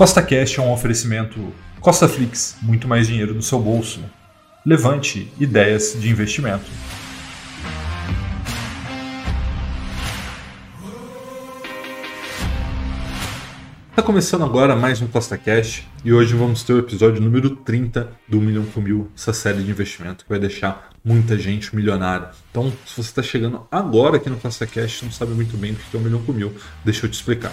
Costa Cash é um oferecimento Costa Flix, muito mais dinheiro no seu bolso. Levante ideias de investimento. Está começando agora mais um Costa Cash e hoje vamos ter o episódio número 30 do Milhão com Mil, essa série de investimento que vai deixar muita gente milionária. Então, se você está chegando agora aqui no Costa Cash e não sabe muito bem o que é o Milhão com Mil, deixa eu te explicar.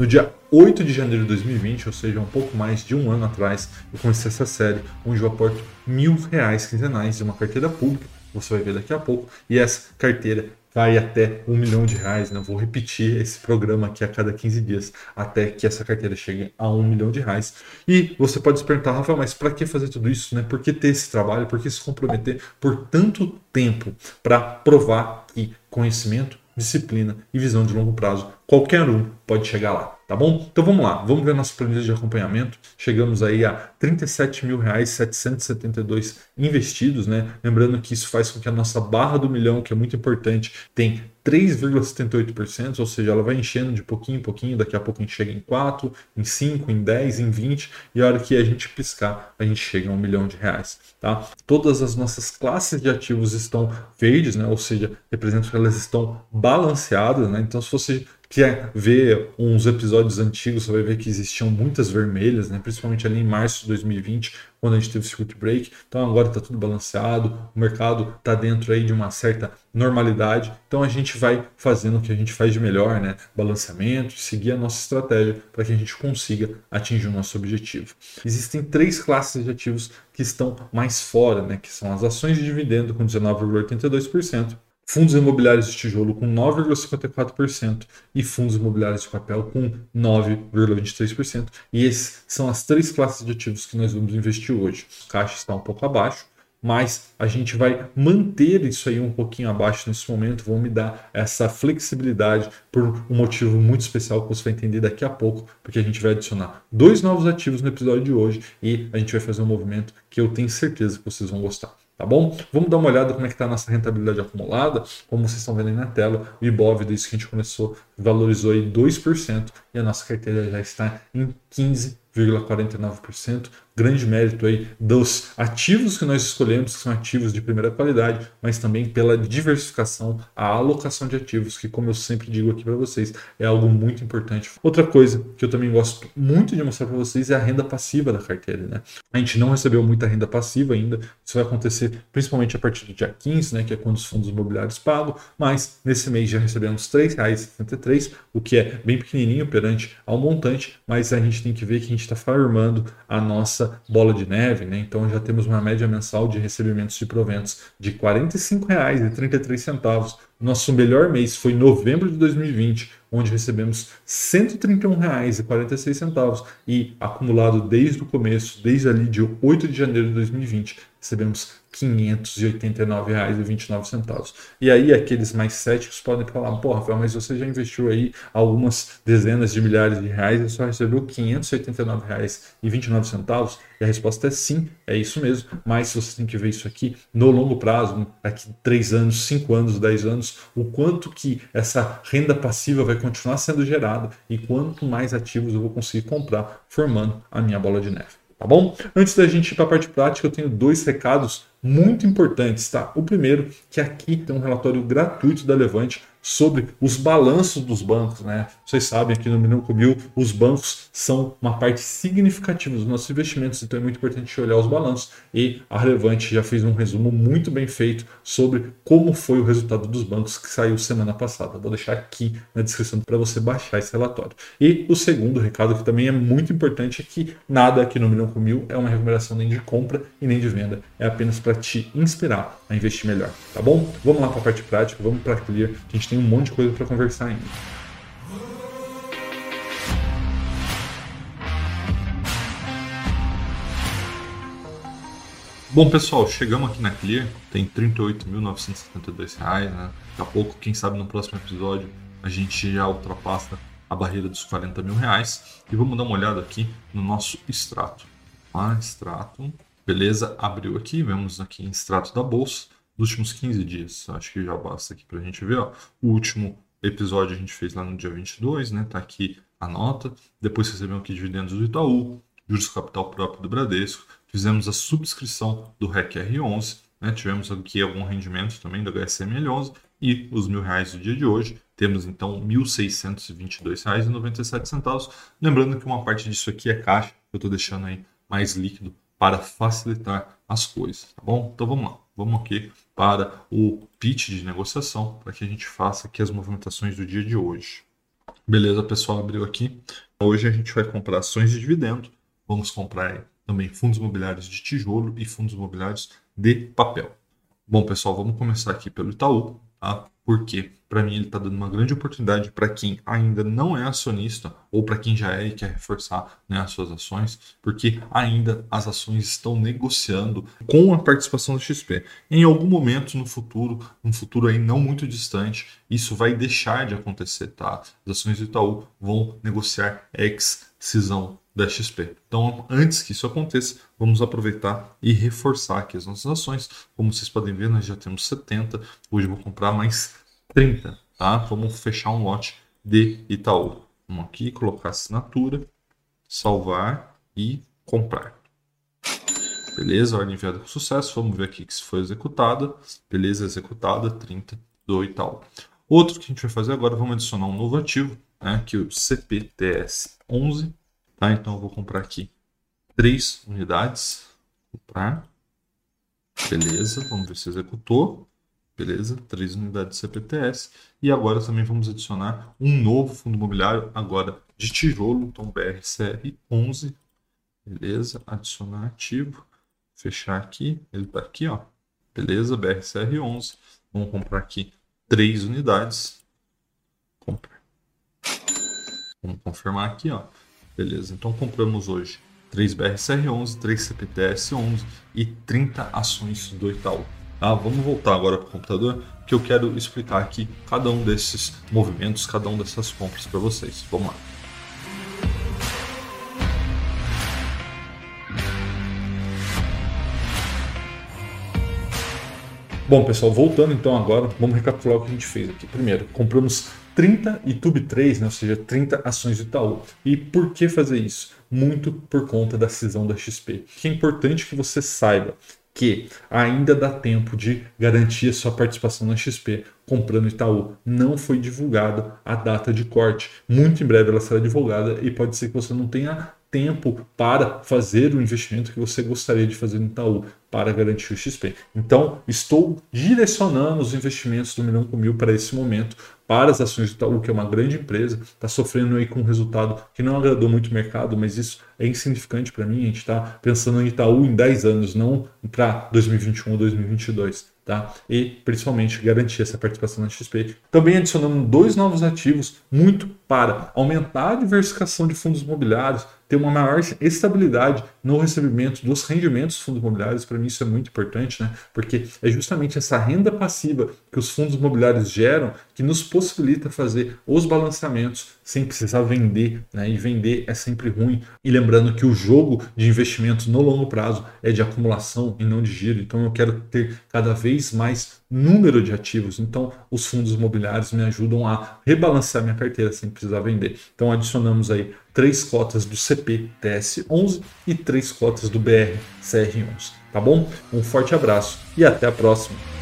No dia 8 de janeiro de 2020, ou seja, um pouco mais de um ano atrás, eu comecei essa série onde eu aporto mil reais quinzenais em uma carteira pública, você vai ver daqui a pouco, e essa carteira vai até um milhão de reais. Né? vou repetir esse programa aqui a cada 15 dias até que essa carteira chegue a um milhão de reais. E você pode se perguntar, Rafael, mas para que fazer tudo isso? Né? Por que ter esse trabalho? Por que se comprometer por tanto tempo para provar que conhecimento disciplina e visão de longo prazo. Qualquer um pode chegar lá, tá bom? Então vamos lá, vamos ver nossa planilha de acompanhamento. Chegamos aí a R$ 37.772 investidos, né? Lembrando que isso faz com que a nossa barra do milhão, que é muito importante, tem 3,78%, ou seja, ela vai enchendo de pouquinho em pouquinho, daqui a pouco a gente chega em 4, em 5, em 10, em 20, e a hora que a gente piscar, a gente chega a um milhão de reais. Tá? Todas as nossas classes de ativos estão verdes, né? ou seja, representam que elas estão balanceadas, né? então se você quer ver uns episódios antigos, você vai ver que existiam muitas vermelhas, né? principalmente ali em março de 2020, quando a gente teve o circuit break. Então agora está tudo balanceado, o mercado está dentro aí de uma certa normalidade. Então a gente vai fazendo o que a gente faz de melhor, né? Balanceamento, seguir a nossa estratégia para que a gente consiga atingir o nosso objetivo. Existem três classes de ativos que estão mais fora, né? Que são as ações de dividendo com 19,82% fundos imobiliários de tijolo com 9,54% e fundos imobiliários de papel com 9,23%. E essas são as três classes de ativos que nós vamos investir hoje. O caixa está um pouco abaixo, mas a gente vai manter isso aí um pouquinho abaixo nesse momento, vão me dar essa flexibilidade por um motivo muito especial que você vai entender daqui a pouco, porque a gente vai adicionar dois novos ativos no episódio de hoje e a gente vai fazer um movimento que eu tenho certeza que vocês vão gostar tá bom? Vamos dar uma olhada como é que está a nossa rentabilidade acumulada. Como vocês estão vendo aí na tela, o Ibov, desde que a gente começou, valorizou aí 2% e a nossa carteira já está em 15,49% grande mérito aí dos ativos que nós escolhemos, que são ativos de primeira qualidade, mas também pela diversificação, a alocação de ativos, que como eu sempre digo aqui para vocês, é algo muito importante. Outra coisa que eu também gosto muito de mostrar para vocês é a renda passiva da carteira, né? A gente não recebeu muita renda passiva ainda, isso vai acontecer principalmente a partir do dia 15, né, que é quando os fundos imobiliários pagam, mas nesse mês já recebemos R$ 3,73, o que é bem pequenininho perante ao montante, mas a gente tem que ver que a gente está farmando a nossa bola de neve, né? então já temos uma média mensal de recebimentos de proventos de R$ 45,33. Nosso melhor mês foi novembro de 2020, onde recebemos R$ 131,46 e acumulado desde o começo, desde ali de 8 de janeiro de 2020, recebemos R$ 589,29. E aí aqueles mais céticos podem falar, pô, Rafael, mas você já investiu aí algumas dezenas de milhares de reais e só recebeu R$ 589,29? E a resposta é sim, é isso mesmo. Mas você tem que ver isso aqui no longo prazo, daqui 3 anos, 5 anos, 10 anos, o quanto que essa renda passiva vai continuar sendo gerada e quanto mais ativos eu vou conseguir comprar formando a minha bola de neve tá bom? Antes da gente ir para a parte prática, eu tenho dois recados muito importantes, tá? O primeiro, que aqui tem um relatório gratuito da Levante sobre os balanços dos bancos, né? Vocês sabem aqui no Minuto Mil, os bancos são uma parte significativa dos nossos investimentos, então é muito importante olhar os balanços e a Relevante já fez um resumo muito bem feito sobre como foi o resultado dos bancos que saiu semana passada. Vou deixar aqui na descrição para você baixar esse relatório. E o segundo recado que também é muito importante é que nada aqui no Milhão com Mil é uma recomendação nem de compra e nem de venda, é apenas para te inspirar a investir melhor, tá bom? Vamos lá para a parte prática, vamos para a Clear, a gente tem um monte de coisa para conversar ainda. Bom, pessoal, chegamos aqui na Clear, tem R$ 38.972, né? Daqui a pouco, quem sabe no próximo episódio, a gente já ultrapassa a barreira dos 40 mil reais. E vamos dar uma olhada aqui no nosso extrato. Ah, extrato. Beleza, abriu aqui, vemos aqui em extrato da bolsa dos últimos 15 dias. Acho que já basta aqui para a gente ver. Ó. O último episódio a gente fez lá no dia 22, né? Tá aqui a nota. Depois recebemos aqui dividendos do Itaú, juros capital próprio do Bradesco. Fizemos a subscrição do REC R11. Né? Tivemos aqui algum rendimento também do HSML11 e os mil reais do dia de hoje. Temos então R$ 1.622,97. Lembrando que uma parte disso aqui é caixa, eu estou deixando aí mais líquido para facilitar as coisas, tá bom? Então vamos lá, vamos aqui para o pitch de negociação para que a gente faça aqui as movimentações do dia de hoje. Beleza, pessoal, abriu aqui. Hoje a gente vai comprar ações de dividendo, vamos comprar também fundos imobiliários de tijolo e fundos imobiliários de papel. Bom, pessoal, vamos começar aqui pelo Itaú, tá? Porque para mim ele está dando uma grande oportunidade para quem ainda não é acionista ou para quem já é e quer reforçar né, as suas ações, porque ainda as ações estão negociando com a participação do XP. Em algum momento no futuro, um futuro aí não muito distante, isso vai deixar de acontecer, tá? As ações do Itaú vão negociar ex-cisão da XP. Então, antes que isso aconteça, vamos aproveitar e reforçar aqui as nossas ações. Como vocês podem ver, nós já temos 70. Hoje vou comprar mais 30, tá? Vamos fechar um lote de Itaú. Vamos aqui colocar assinatura, salvar e comprar. Beleza, ordem enviada com sucesso. Vamos ver aqui que se foi executada. Beleza, executada, 30 do Itaú. Outro que a gente vai fazer agora, vamos adicionar um novo ativo, né, que é o CPTS 11 Tá? Então eu vou comprar aqui três unidades. Comprar. Beleza, vamos ver se executou. Beleza, três unidades CPTS. E agora também vamos adicionar um novo fundo imobiliário, agora de tijolo, então BRCR 11. Beleza, adicionar ativo. Fechar aqui, ele está aqui, ó. Beleza, BRCR 11. Vamos comprar aqui três unidades. Comprar. Vamos confirmar aqui, ó. Beleza, então compramos hoje 3 BRCR11, 3 CPTS11 e 30 ações do Itaú. Tá? Vamos voltar agora para o computador, que eu quero explicar aqui cada um desses movimentos, cada um dessas compras para vocês. Vamos lá. Bom, pessoal, voltando então agora, vamos recapitular o que a gente fez aqui. Primeiro, compramos 30 YouTube 3, né, ou seja, 30 ações do Itaú. E por que fazer isso? Muito por conta da cisão da XP. Que é importante que você saiba que ainda dá tempo de garantir sua participação na XP comprando Itaú. Não foi divulgada a data de corte. Muito em breve ela será divulgada e pode ser que você não tenha tempo para fazer o investimento que você gostaria de fazer no Itaú para garantir o XP. Então, estou direcionando os investimentos do Milhão com Mil para esse momento, para as ações do Itaú, que é uma grande empresa, está sofrendo aí com um resultado que não agradou muito o mercado, mas isso é insignificante para mim. A gente está pensando em Itaú em 10 anos, não para 2021 ou 2022. Tá? E principalmente garantir essa participação na XP. Também adicionando dois novos ativos, muito para aumentar a diversificação de fundos imobiliários, ter uma maior estabilidade no recebimento dos rendimentos dos fundos imobiliários. Para mim, isso é muito importante, né? porque é justamente essa renda passiva que os fundos imobiliários geram que nos possibilita fazer os balanceamentos sem precisar vender, né? e vender é sempre ruim. E lembrando que o jogo de investimento no longo prazo é de acumulação e não de giro, então eu quero ter cada vez mais número de ativos. Então, os fundos imobiliários me ajudam a rebalancear minha carteira sem precisar vender. Então, adicionamos aí três cotas do CP TS11 e três cotas do BR CR11. Tá bom? Um forte abraço e até a próxima.